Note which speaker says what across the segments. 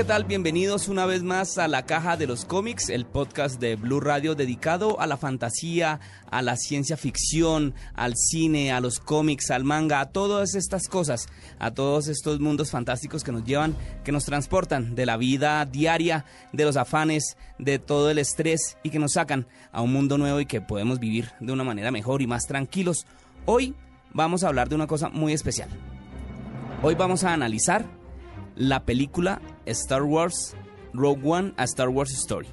Speaker 1: ¿Qué tal? Bienvenidos una vez más a La Caja de los Cómics, el podcast de Blue Radio dedicado a la fantasía, a la ciencia ficción, al cine, a los cómics, al manga, a todas estas cosas, a todos estos mundos fantásticos que nos llevan, que nos transportan de la vida diaria, de los afanes, de todo el estrés y que nos sacan a un mundo nuevo y que podemos vivir de una manera mejor y más tranquilos. Hoy vamos a hablar de una cosa muy especial. Hoy vamos a analizar la película Star Wars Rogue One a Star Wars Story.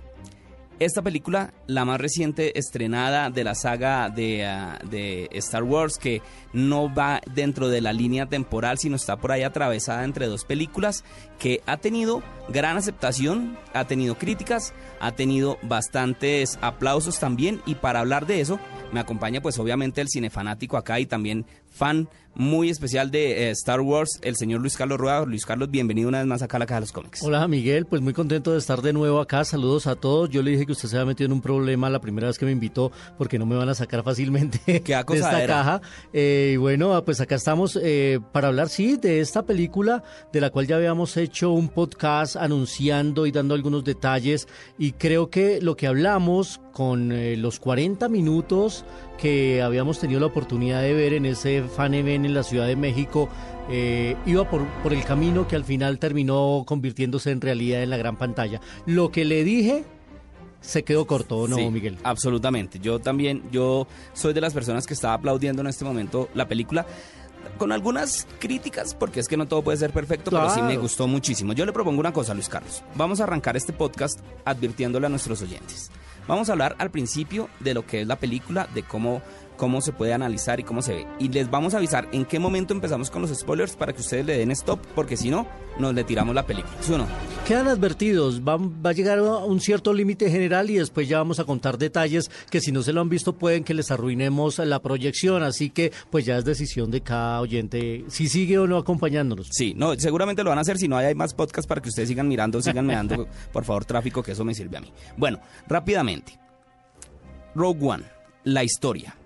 Speaker 1: Esta película, la más reciente estrenada de la saga de, ah, de, Star Wars, que no va dentro de la línea temporal, sino está por ahí atravesada entre dos películas, que ha tenido gran aceptación, ha tenido críticas, ha tenido bastantes aplausos también, y para hablar de eso, me acompaña pues obviamente el cinefanático acá y también fan muy especial de eh, Star Wars, el señor Luis Carlos Rueda. Luis Carlos, bienvenido una vez más acá a la Caja de los Cómics.
Speaker 2: Hola Miguel, pues muy contento de estar de nuevo acá. Saludos a todos. Yo le dije que usted se había metido en un problema la primera vez que me invitó porque no me van a sacar fácilmente de esta caja. Eh, y bueno, ah, pues acá estamos eh, para hablar, sí, de esta película de la cual ya habíamos hecho un podcast anunciando y dando algunos detalles. Y creo que lo que hablamos con los 40 minutos que habíamos tenido la oportunidad de ver en ese Fan Event en la Ciudad de México eh, iba por, por el camino que al final terminó convirtiéndose en realidad en la gran pantalla. Lo que le dije se quedó corto, no, Miguel?
Speaker 1: Absolutamente. Yo también, yo soy de las personas que estaba aplaudiendo en este momento la película. Con algunas críticas, porque es que no todo puede ser perfecto, pero sí me gustó muchísimo. Yo le propongo una cosa, Luis Carlos. Vamos a arrancar este podcast advirtiéndole a nuestros oyentes. Vamos a hablar al principio de lo que es la película, de cómo cómo se puede analizar y cómo se ve. Y les vamos a avisar en qué momento empezamos con los spoilers para que ustedes le den stop, porque si no, nos le tiramos la película. ¿Sí o no?
Speaker 2: Quedan advertidos, va, va a llegar a un cierto límite general y después ya vamos a contar detalles que si no se lo han visto pueden que les arruinemos la proyección, así que pues ya es decisión de cada oyente si sigue o no acompañándonos.
Speaker 1: Sí, no, seguramente lo van a hacer, si no hay, más podcasts para que ustedes sigan mirando, sigan mirando, por favor, tráfico, que eso me sirve a mí. Bueno, rápidamente. Rogue One, la historia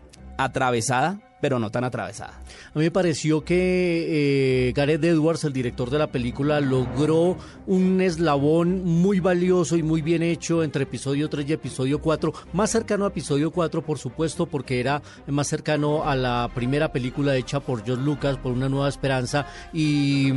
Speaker 1: atravesada, pero no tan atravesada.
Speaker 2: A mí me pareció que eh, Gareth Edwards, el director de la película, logró un eslabón muy valioso y muy bien hecho entre episodio 3 y episodio 4, más cercano a episodio 4 por supuesto porque era más cercano a la primera película hecha por George Lucas, por Una Nueva Esperanza, y,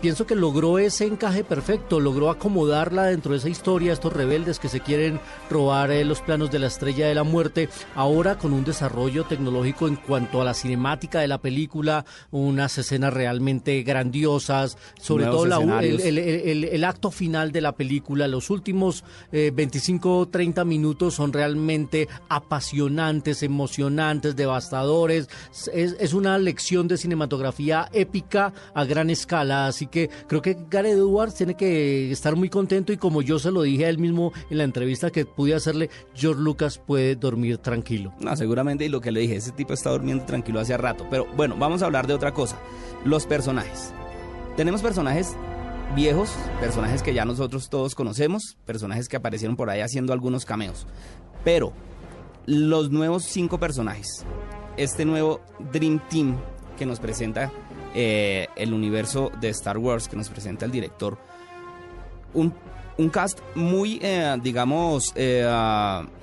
Speaker 2: pienso que logró ese encaje perfecto, logró acomodarla dentro de esa historia, estos rebeldes que se quieren robar eh, los planos de la estrella de la muerte, ahora con un desarrollo tecnológico en cuanto a la cinemática de la película, unas escenas realmente grandiosas, sobre todo el, acto final de la película, los últimos 25 o 30 minutos son realmente apasionantes, emocionantes, devastadores. Es, una lección de cinematografía épica a gran escala, así que creo que Gareth Edwards tiene que estar muy contento y como yo se lo dije a él mismo en la entrevista que pude hacerle, George Lucas puede dormir tranquilo.
Speaker 1: No, seguramente y lo que le dije, ese tipo está durmiendo tranquilo hace rato, pero bueno, vamos a hablar de otra cosa. Los personajes. Tenemos personajes viejos, personajes que ya nosotros todos conocemos, personajes que aparecieron por ahí haciendo algunos cameos. Pero los nuevos cinco personajes, este nuevo Dream Team que nos presenta eh, el universo de Star Wars, que nos presenta el director, un, cast muy, eh, digamos, eh,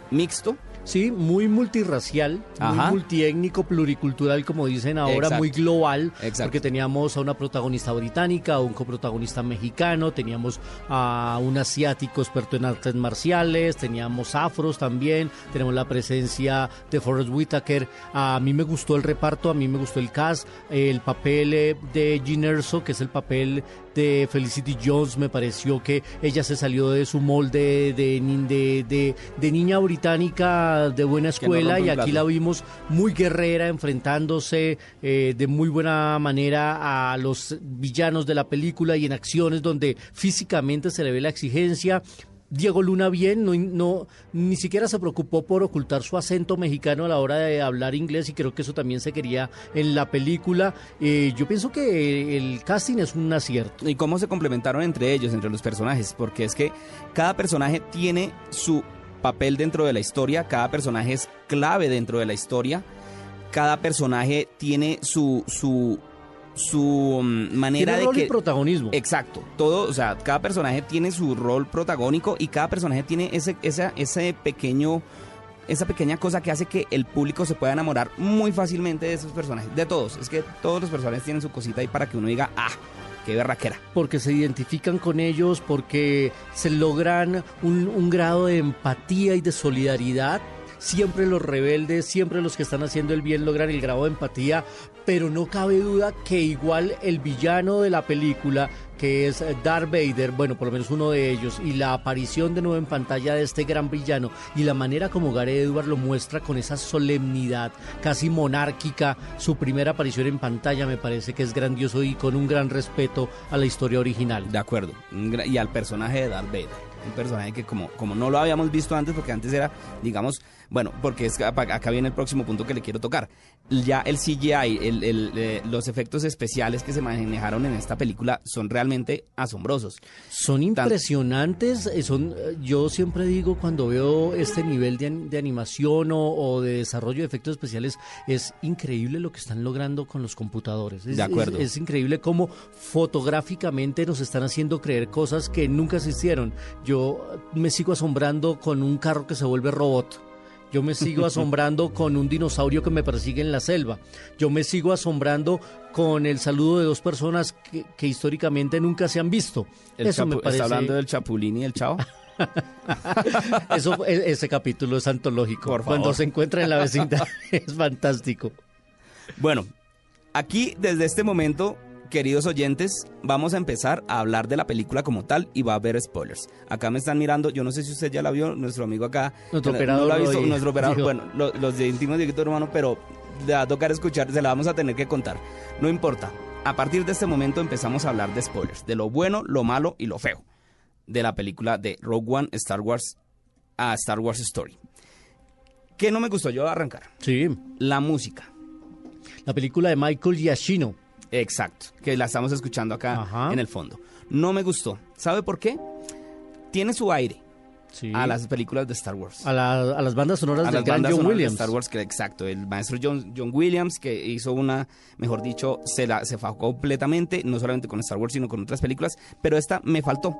Speaker 1: mixto,
Speaker 2: Sí, muy multirracial, muy multiétnico, pluricultural, como dicen ahora, muy global, porque teníamos a una protagonista británica, a un coprotagonista mexicano, teníamos a un asiático experto en artes marciales, teníamos afros también, tenemos la presencia de Forrest Whitaker. A mí me gustó el reparto, a mí me gustó el cast, el papel eh, de Gin Erso, que es el papel de Felicity Jones, me pareció que ella se salió de su molde de, de, de niña británica de buena escuela y aquí la vimos muy guerrera, enfrentándose eh, de muy buena manera a los villanos de la película y en acciones donde físicamente se le ve la exigencia Diego Luna bien, no, no, ni siquiera se preocupó por ocultar su acento mexicano a la hora de hablar inglés y creo que eso también se quería en la película. Eh, yo pienso que el casting es un acierto.
Speaker 1: ¿Y cómo se complementaron entre ellos, entre los personajes? Porque es que cada personaje tiene su papel dentro de la historia, cada personaje es clave dentro de la historia, cada personaje tiene su, su, su mm, manera
Speaker 2: Tiene rol
Speaker 1: de
Speaker 2: y
Speaker 1: que
Speaker 2: protagonismo.
Speaker 1: Exacto, todo, o sea, cada personaje tiene su rol protagónico y cada personaje tiene ese, esa, ese pequeño, esa pequeña cosa que hace que el público se pueda enamorar muy fácilmente de esos personajes, de todos. Es que todos los personajes tienen su cosita ahí para que uno diga, ah, qué berraquera.
Speaker 2: porque se identifican con ellos, porque se logran un, un grado de empatía y de solidaridad. Siempre los rebeldes, siempre los que están haciendo el bien logran el grado de empatía, pero no cabe duda que igual el villano de la película, que es Darth Vader, bueno, por lo menos uno de ellos, y la aparición de nuevo en pantalla de este gran villano, y la manera como Gareth Edward lo muestra con esa solemnidad casi monárquica, su primera aparición en pantalla me parece que es grandioso y con un gran respeto a la historia original.
Speaker 1: De acuerdo. Y al personaje de Darth Vader. Un personaje que como, como no lo habíamos visto antes, porque antes era, digamos, bueno, porque es acá viene el próximo punto que le quiero tocar. Ya el CGI, el, el, eh, los efectos especiales que se manejaron en esta película son realmente asombrosos.
Speaker 2: Son impresionantes, eh, son, eh, yo siempre digo cuando veo este nivel de, de animación o, o de desarrollo de efectos especiales, es increíble lo que están logrando con los computadores. Es,
Speaker 1: De acuerdo.
Speaker 2: Es, es increíble cómo fotográficamente nos están haciendo creer cosas que nunca existieron. Yo eh, me sigo asombrando con un carro que se vuelve robot. Yo me sigo asombrando con un dinosaurio que me persigue en la selva. Yo me sigo asombrando con el saludo de dos personas que, que históricamente nunca se han visto.
Speaker 1: El
Speaker 2: Eso me parece.
Speaker 1: Está hablando del Chapulín y el Chao.
Speaker 2: Eso, e- ese capítulo es antológico.
Speaker 1: Por
Speaker 2: Cuando se encuentra en la vecindad es fantástico.
Speaker 1: Bueno, aquí desde este momento, queridos oyentes, vamos a empezar a hablar de la película como tal y va a haber spoilers. Acá me están mirando, yo no sé si usted ya la vio, nuestro amigo acá.
Speaker 2: Nuestro
Speaker 1: no
Speaker 2: operador
Speaker 1: lo ha visto, nuestro operador, bueno, lo- los de íntimos Dieguito hermano, pero le va a tocar escuchar, se la vamos a tener que contar. No importa. A partir de este momento empezamos a hablar de spoilers, de lo bueno, lo malo y lo feo de la película de Rogue One, Star Wars, a Star Wars Story. ¿Qué no me gustó yo arrancar?
Speaker 2: Sí,
Speaker 1: La música.
Speaker 2: la película de Michael Giacchino.
Speaker 1: Exacto, que la estamos escuchando acá
Speaker 2: Ajá.
Speaker 1: en el fondo. No me gustó. ¿Sabe por qué? Tiene su aire
Speaker 2: Sí.
Speaker 1: a las películas de Star Wars.
Speaker 2: a, la- a las bandas sonoras
Speaker 1: A
Speaker 2: del gran John
Speaker 1: sonoras de
Speaker 2: Williams.
Speaker 1: Star Wars, que exacto, el maestro John, John Williams, que hizo una, mejor dicho, se la se fajó completamente, no solamente con Star Wars, sino con otras películas, pero esta me faltó.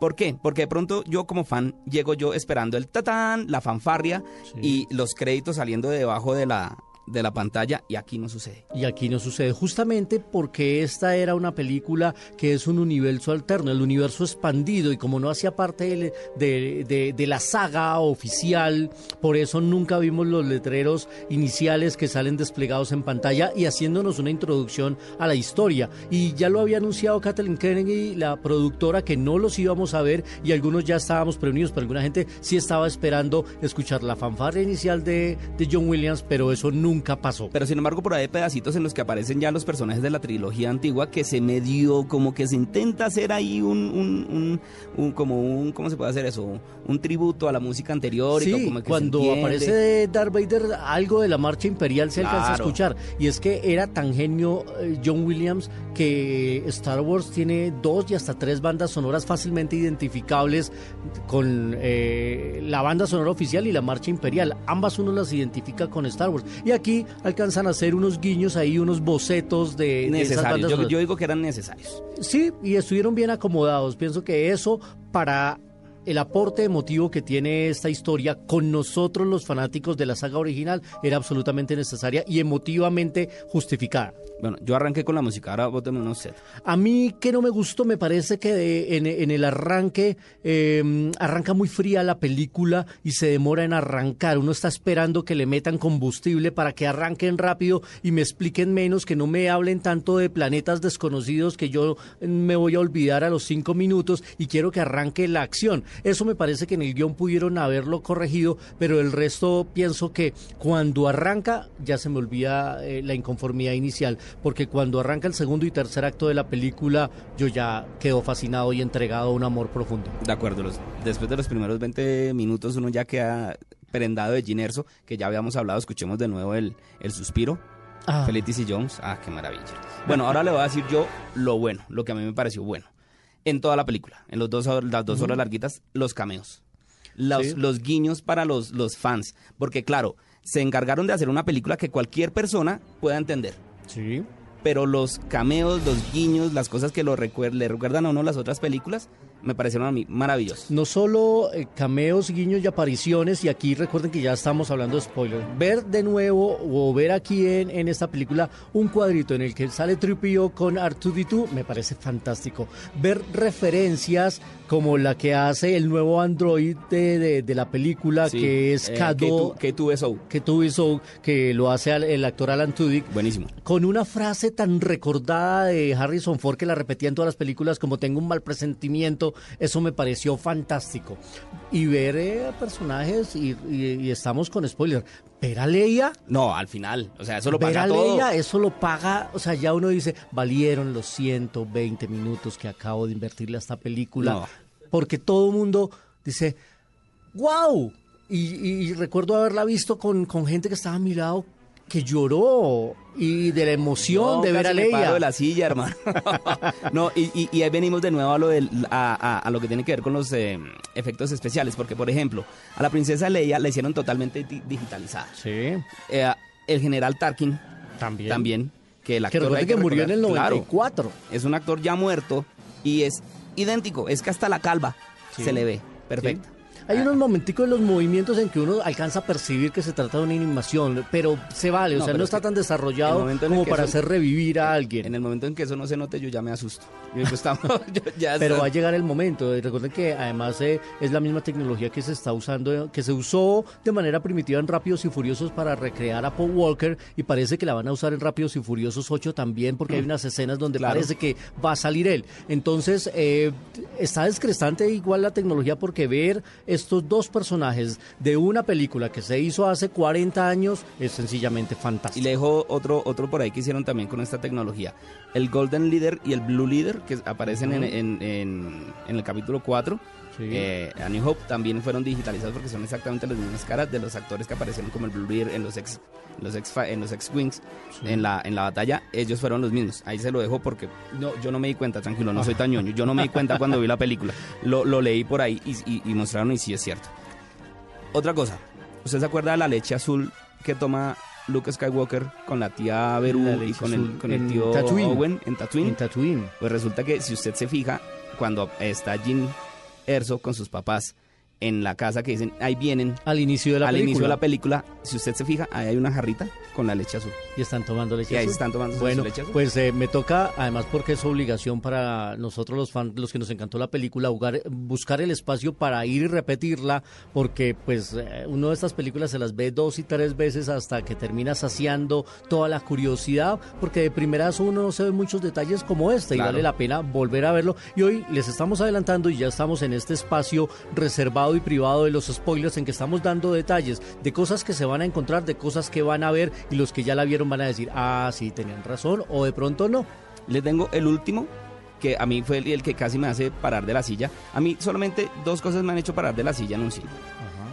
Speaker 1: ¿Por qué? Porque de pronto yo como fan llego yo esperando el tatán, la fanfarria y los créditos saliendo de debajo de la, de la pantalla y aquí no sucede.
Speaker 2: Y aquí no sucede, justamente porque esta era una película que es un universo alterno, el universo expandido, y como no hacía parte de, de- de la saga oficial, por eso nunca vimos los letreros iniciales que salen desplegados en pantalla y haciéndonos una introducción a la historia. Y ya lo había anunciado Kathleen Kennedy, la productora, que no los íbamos a ver y algunos ya estábamos prevenidos, pero alguna gente sí estaba esperando escuchar la fanfarria inicial de, de John Williams, pero eso nunca pasó.
Speaker 1: Pero sin embargo, por ahí hay pedacitos en los que aparecen ya los personajes de la trilogía antigua que se medio, como que se intenta hacer ahí un, un, un- un- como un, ¿cómo se puede hacer eso? Un tributo a la música anterior. y
Speaker 2: Sí,
Speaker 1: como que
Speaker 2: cuando aparece Darth Vader, algo de la marcha imperial se alcanza a
Speaker 1: Claro.
Speaker 2: escuchar. Y es que era tan genio eh, John Williams que Star Wars tiene dos y hasta tres bandas sonoras fácilmente identificables con eh, la banda sonora oficial y la marcha imperial. Ambas uno las identifica con Star Wars. Y aquí alcanzan a hacer unos guiños ahí, unos bocetos de,
Speaker 1: necesarios. yo digo que eran necesarios.
Speaker 2: Sí, y estuvieron bien acomodados. Pienso que eso para el aporte emotivo que tiene esta historia con nosotros los fanáticos de la saga original era absolutamente necesaria y emotivamente justificada.
Speaker 1: Bueno, yo arranqué con la música, ahora bóteme unos set.
Speaker 2: A mí que no me gustó, me parece que de- en, en el arranque eh, arranca muy fría la película y se demora en arrancar. Uno está esperando que le metan combustible para que arranquen rápido y me expliquen menos, que no me hablen tanto de planetas desconocidos que yo me voy a olvidar a los cinco minutos y quiero que arranque la acción. Eso me parece que en el guion pudieron haberlo corregido, pero el resto pienso que cuando arranca ya se me olvida eh, la inconformidad inicial. Porque cuando arranca el segundo y tercer acto de la película, yo ya quedo fascinado y entregado a un amor profundo.
Speaker 1: De acuerdo, los, después de los primeros 20 minutos uno ya queda prendado de Ginerso, que ya habíamos hablado, escuchemos de nuevo el, el suspiro.
Speaker 2: Ah.
Speaker 1: Felicity Jones, ah, qué maravilla. Bueno, ahora le voy a decir yo lo bueno, lo que a mí me pareció bueno. En toda la película, en los dos, las dos horas larguitas, los cameos. Los,
Speaker 2: Sí.
Speaker 1: los guiños para los, los fans. Porque claro, se encargaron de hacer una película que cualquier persona pueda entender.
Speaker 2: Sí.
Speaker 1: Pero los cameos, los guiños, las cosas que lo recuer- le recuerdan a uno las otras películas, me parecieron a mí maravillosos.
Speaker 2: No solo eh, cameos, guiños y apariciones, y aquí recuerden que ya estamos hablando de spoilers. Ver de nuevo o ver aquí en, en esta película un cuadrito en el que sale Tripio con R2D2 me parece fantástico. Ver referencias como la que hace el nuevo android de, de- de la película,
Speaker 1: Sí,
Speaker 2: que es
Speaker 1: eh,
Speaker 2: Kado,
Speaker 1: K2 K2SO.
Speaker 2: que tuvo que lo hace al- el actor Alan Tudyk.
Speaker 1: Buenísimo.
Speaker 2: con una frase tan recordada de Harrison Ford que la repetía en todas las películas como tengo un mal presentimiento, eso me pareció fantástico. Y ver eh, personajes, y, y- y estamos con spoiler, ver a Leia,
Speaker 1: No, al final. O sea, eso lo paga
Speaker 2: a
Speaker 1: todo.
Speaker 2: Leia, eso lo paga, o sea, ya uno dice, valieron los 120 minutos que acabo de invertirle a esta película,
Speaker 1: No.
Speaker 2: porque todo el mundo dice, wow, y, y- y recuerdo haberla visto con, con gente que estaba a mi lado que lloró y de la emoción
Speaker 1: No,
Speaker 2: de ver a
Speaker 1: me paro
Speaker 2: Leia.
Speaker 1: de la silla, hermano. no, y, y- y ahí venimos de nuevo a lo, del, a, a- a lo que tiene que ver con los eh, efectos especiales. Porque, por ejemplo, a la princesa Leia la hicieron totalmente di- digitalizada.
Speaker 2: Sí,
Speaker 1: Eh, el general Tarkin
Speaker 2: también.
Speaker 1: también, que el
Speaker 2: Que
Speaker 1: actor... hay
Speaker 2: que murió en el
Speaker 1: recordar, claro,
Speaker 2: 94.
Speaker 1: es un actor ya muerto y es idéntico. Es que hasta la calva
Speaker 2: Sí.
Speaker 1: se le ve. Perfecto.
Speaker 2: Hay unos momenticos en los movimientos en que uno alcanza a percibir que se trata de una animación, pero se vale, o
Speaker 1: No,
Speaker 2: sea, no
Speaker 1: es
Speaker 2: está tan desarrollado como para
Speaker 1: eso-
Speaker 2: hacer revivir a alguien.
Speaker 1: En el momento en que eso no se note, yo ya me asusto. Yo digo, estamos, yo ya
Speaker 2: Pero
Speaker 1: está-
Speaker 2: va a llegar el momento. Y Recuerden que además eh, es la misma tecnología que se está usando, que se usó de manera primitiva en Rápidos y Furiosos para recrear a Paul Walker y parece que la van a usar en Rápidos y Furiosos 8 también porque hay unas escenas donde
Speaker 1: Claro.
Speaker 2: parece que va a salir él. Entonces eh, está descrestante igual la tecnología porque ver estos dos personajes de una película que se hizo hace 40 años es sencillamente
Speaker 1: Y
Speaker 2: fantástico.
Speaker 1: le dejo otro, otro por ahí que hicieron también con esta tecnología. El Golden Leader y el Blue Leader, que aparecen en, en- en- en el capítulo 4,
Speaker 2: Sí.
Speaker 1: eh, a New Hope, también fueron digitalizados porque son exactamente las mismas caras de los actores que aparecieron como el Blue Leader en los ex en los ex en los ex wings en la en la batalla ellos fueron los mismos ahí se lo dejo porque no yo no me di cuenta tranquilo no soy tan ñoño yo no me di cuenta cuando vi la película lo, lo leí por ahí y, y- y mostraron y sí es cierto otra cosa ¿usted se acuerda de la leche azul que toma Luke Skywalker con la tía Beru
Speaker 2: La
Speaker 1: y con el, con tío
Speaker 2: Tatooine.
Speaker 1: Owen en Tatooine?
Speaker 2: En Tatooine.
Speaker 1: Pues resulta que si usted se fija, cuando está Jin Erso con sus papás en la casa que dicen, ahí vienen,
Speaker 2: Al inicio de la
Speaker 1: al
Speaker 2: película.
Speaker 1: inicio de la película, si usted se fija, ahí hay una jarrita con la leche azul.
Speaker 2: Y están tomando leche
Speaker 1: Y ahí
Speaker 2: azul.
Speaker 1: están tomando su
Speaker 2: Bueno,
Speaker 1: leche azul.
Speaker 2: pues eh, me toca, además porque es obligación para nosotros los fans, los que nos encantó la película, jugar- buscar el espacio para ir y repetirla, porque pues eh, uno de estas películas se las ve dos y tres veces hasta que termina saciando toda la curiosidad, porque de primeras uno no se ve muchos detalles como este y vale la pena volver a verlo. Y hoy les estamos adelantando y ya estamos en este espacio reservado y privado de los spoilers en que estamos dando detalles de cosas que se van a encontrar, de cosas que van a ver y los que ya la vieron van a decir, ah, sí, tenían razón o de pronto no.
Speaker 1: Le tengo el último, que a mí fue el, el que casi me hace parar de la silla. A mí solamente dos cosas me han hecho parar de la silla en un cine.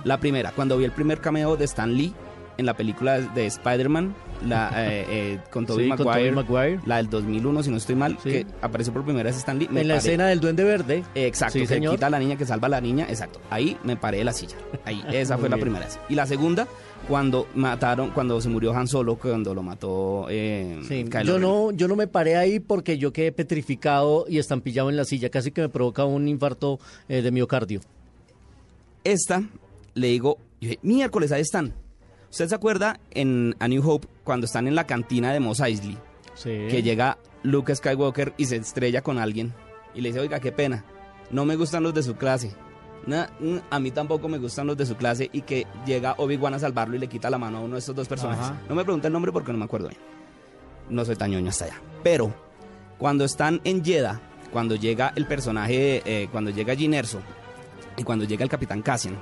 Speaker 1: La primera, cuando vi el primer cameo de Stan Lee en la película de Spider-Man, la, eh, eh, con Tobey
Speaker 2: Sí,
Speaker 1: Maguire, la del 2001, si no estoy mal,
Speaker 2: Sí.
Speaker 1: que apareció por primera vez Stan Lee.
Speaker 2: en la
Speaker 1: paré.
Speaker 2: escena del Duende Verde.
Speaker 1: Exacto,
Speaker 2: Sí,
Speaker 1: que
Speaker 2: señor.
Speaker 1: quita a la niña, que salva a la niña, exacto. Ahí me paré de la silla. Ahí, esa fue la primera vez. Y la segunda, cuando mataron, cuando se murió Han Solo, cuando lo mató eh,
Speaker 2: Sí, yo no, yo no me paré ahí porque yo quedé petrificado y estampillado en la silla, casi que me provoca un infarto eh, de miocardio.
Speaker 1: Esta, le digo, yo dije, miércoles, ahí están. ¿Usted se acuerda en A New Hope, cuando están en la cantina de Mos Eisley,
Speaker 2: Sí.
Speaker 1: que llega Luke Skywalker y se estrella con alguien? Y le dice, oiga, qué pena, no me gustan los de su clase. A mí tampoco me gustan los de su clase y que llega Obi-Wan a salvarlo y le quita la mano a uno de estos dos personajes.
Speaker 2: Ajá.
Speaker 1: No me pregunte el nombre porque no me acuerdo bien. No soy tan ñoño hasta allá. Pero cuando están en Jeddah, cuando llega el personaje, eh, cuando llega Jyn Erso y cuando llega el Capitán Cassian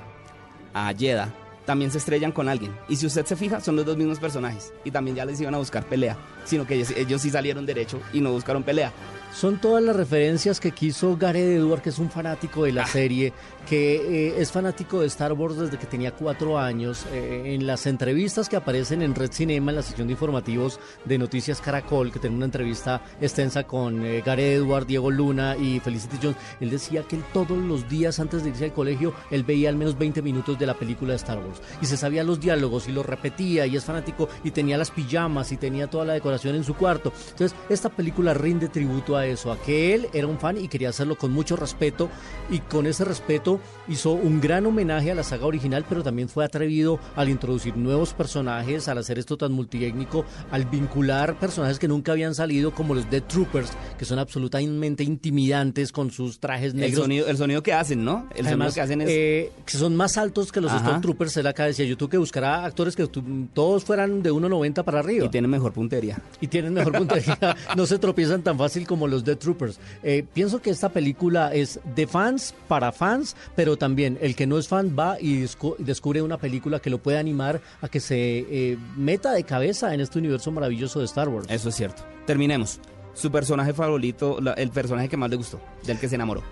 Speaker 1: a Jeddah, también se estrellan con alguien. Y si usted se fija, son los dos mismos personajes. Y también ya les iban a buscar pelea. Sino que ellos, ellos sí salieron derecho y no buscaron pelea.
Speaker 2: Son todas las referencias que quiso Gareth Edward, que es un fanático de la
Speaker 1: Ah.
Speaker 2: serie, que eh, es fanático de Star Wars desde que tenía cuatro años. Eh, en las entrevistas que aparecen en Red Cinema, en la sección de informativos de Noticias Caracol, que tiene una entrevista extensa con eh, Gareth Edward, Diego Luna y Felicity Jones, él decía que él todos los días antes de irse al colegio, él veía al menos 20 minutos de la película de Star Wars. Y se sabía los diálogos y los repetía y es fanático y tenía las pijamas y tenía toda la decoración en su cuarto. Entonces, esta película rinde tributo a eso, a que él era un fan y quería hacerlo con mucho respeto y con ese respeto hizo un gran homenaje a la saga original, pero también fue atrevido al introducir nuevos personajes, al hacer esto tan multiétnico, al vincular personajes que nunca habían salido como los Dead Troopers, que son absolutamente intimidantes con sus trajes
Speaker 1: El
Speaker 2: negros.
Speaker 1: sonido, el sonido que hacen, ¿no? El
Speaker 2: Además,
Speaker 1: sonido que hacen es...
Speaker 2: eh, que son más altos que los. Stormtroopers. Él acá decía, yo tuve que buscar a actores que todos fueran de 1.90 para arriba.
Speaker 1: y tienen mejor puntería.
Speaker 2: y tienen mejor puntería, no se tropiezan tan fácil como los Dead Troopers. Eh, pienso que esta película es de fans para fans, pero también el que no es fan va y descu- descubre una película que lo puede animar a que se eh, meta de cabeza en este universo maravilloso de Star Wars.
Speaker 1: Eso es cierto. Terminemos. Su personaje favorito, la- el personaje que más le gustó, del que se enamoró.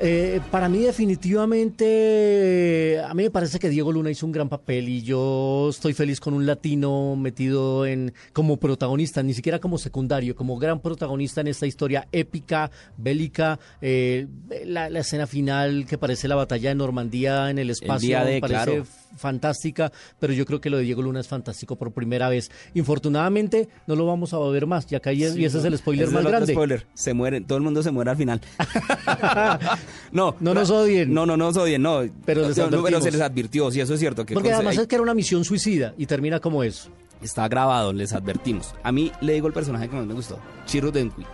Speaker 2: Eh, para mí definitivamente, a mí me parece que Diego Luna hizo un gran papel y yo estoy feliz con un latino metido en como protagonista, ni siquiera como secundario, como gran protagonista en esta historia épica, bélica, eh, la, la escena final que parece la batalla de Normandía en el espacio,
Speaker 1: día de,
Speaker 2: parece
Speaker 1: claro.
Speaker 2: Fantástica, pero yo creo que lo de Diego Luna es fantástico por primera vez. Infortunadamente no lo vamos a ver más, y acá y, y ese es el spoiler
Speaker 1: Ese es
Speaker 2: más
Speaker 1: el otro
Speaker 2: grande.
Speaker 1: spoiler. Se mueren, todo el mundo se muere al final. no,
Speaker 2: No nos odien.
Speaker 1: No, no nos odien, no.
Speaker 2: Pero les
Speaker 1: No, no, pero
Speaker 2: advertimos.
Speaker 1: se les advirtió, sí, eso es cierto. Que
Speaker 2: Porque además es que era una misión suicida y termina como eso.
Speaker 1: Está grabado, les advertimos. A mí le digo el personaje que más me gustó, Chirrut Denqui.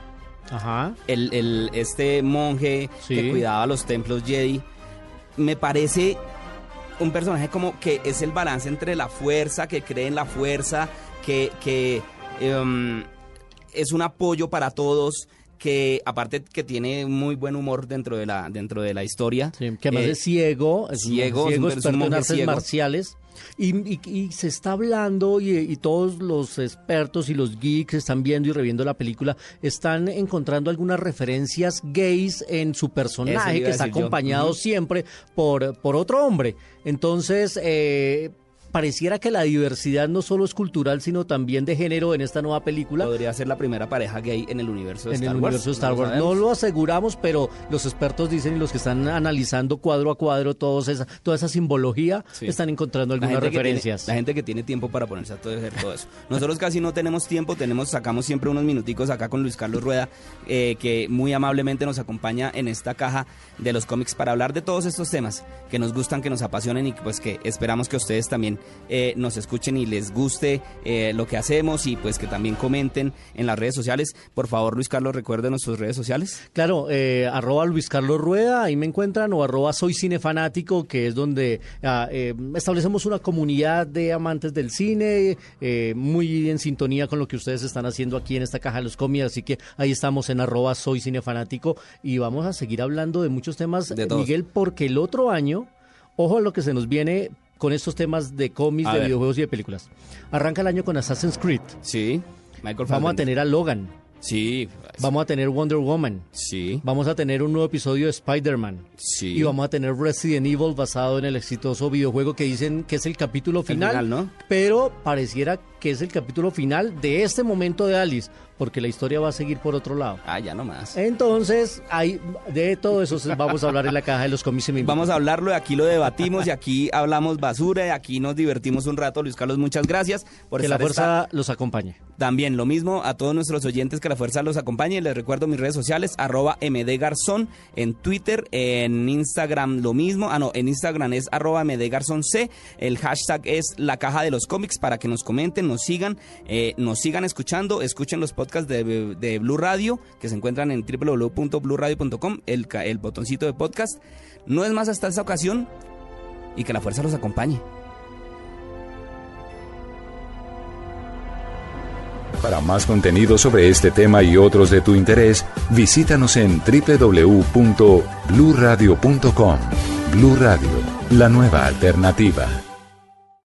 Speaker 2: Ajá.
Speaker 1: El, el- este monje
Speaker 2: Sí.
Speaker 1: que cuidaba los templos Jedi. Me parece un personaje como que es el balance entre la fuerza, que cree en la fuerza, que, que em, es un apoyo para todos, que aparte que tiene muy buen humor dentro de la, dentro de la historia.
Speaker 2: Sí, que además
Speaker 1: Eh,
Speaker 2: es ciego, es
Speaker 1: ciego,
Speaker 2: un
Speaker 1: es un- es un monje ciego.
Speaker 2: marciales. Y, y- y se está hablando y, y todos los expertos y los geeks están viendo y reviendo la película, están encontrando algunas referencias gays en su personaje que está
Speaker 1: yo.
Speaker 2: acompañado siempre por, por otro hombre. Entonces, eh, pareciera que la diversidad no solo es cultural, sino también de género en esta nueva película.
Speaker 1: Podría ser la primera pareja gay en el universo de
Speaker 2: en
Speaker 1: Star
Speaker 2: el
Speaker 1: Wars.
Speaker 2: universo de Star
Speaker 1: no lo
Speaker 2: Wars. No lo aseguramos, pero los expertos dicen y los que están analizando cuadro a cuadro todos esa, toda esa simbología
Speaker 1: Sí.
Speaker 2: están encontrando algunas
Speaker 1: tiene-
Speaker 2: referencias.
Speaker 1: la gente que tiene tiempo para ponerse a todo, hacer todo eso. Nosotros casi no tenemos tiempo, tenemos, sacamos siempre unos minuticos acá con Luis Carlos Rueda, eh, que muy amablemente nos acompaña en esta caja de los cómics para hablar de todos estos temas que nos gustan, que nos apasionen y pues que esperamos que ustedes también eh, nos escuchen y les guste eh, lo que hacemos y pues que también comenten en las redes sociales. Por favor, Luis Carlos, recuerden nuestras redes sociales.
Speaker 2: Claro, eh, arroba Luis Carlos Rueda, ahí me encuentran, o arroba Soy Cinefanático, que es donde ah, establecemos una comunidad de amantes del cine, muy en sintonía con lo que ustedes están haciendo aquí en esta caja de los cómics, así que ahí estamos en arroba Soy Cinefanático y vamos a seguir hablando de muchos temas,
Speaker 1: De.
Speaker 2: Miguel, porque el otro año, ojo a lo que se nos viene con estos temas de cómics,
Speaker 1: A
Speaker 2: de
Speaker 1: ver.
Speaker 2: videojuegos y de películas. Arranca el año con Assassin's Creed,
Speaker 1: Sí, Michael
Speaker 2: vamos a tener a Logan,
Speaker 1: Sí,
Speaker 2: vamos a tener Wonder Woman.
Speaker 1: sí,
Speaker 2: Vamos a tener un nuevo episodio de Spider-Man.
Speaker 1: sí.
Speaker 2: Y vamos a tener Resident Evil basado en el exitoso videojuego que dicen que es el capítulo final.
Speaker 1: final, ¿no?
Speaker 2: Pero pareciera que es el capítulo final de este momento de Alice, porque la historia va a seguir por otro lado.
Speaker 1: Ah, ya no más.
Speaker 2: Entonces, hay, de todo eso vamos a hablar en la caja de los cómics. y
Speaker 1: Vamos a hablarlo, y aquí lo debatimos y aquí hablamos basura y aquí nos divertimos un rato. Luis Carlos, muchas gracias por
Speaker 2: Que la
Speaker 1: esta-
Speaker 2: fuerza los acompañe.
Speaker 1: También lo mismo a todos nuestros oyentes que la fuerza los acompañe. Les recuerdo mis redes sociales, arroba mdgarzón en Twitter, en Instagram lo mismo. Ah, no, en Instagram es arroba mdgarzonc. El hashtag es la caja de los cómics para que nos comenten, nos sigan, eh, nos sigan escuchando, escuchen los podcasts de, de Blue Radio que se encuentran en www.bluradio.com, el, el botoncito de podcast. No es más hasta esta ocasión y que la fuerza los acompañe.
Speaker 3: Para más contenido sobre este tema y otros de tu interés, visítanos en www.bluradio.com. Blu Radio, la nueva alternativa.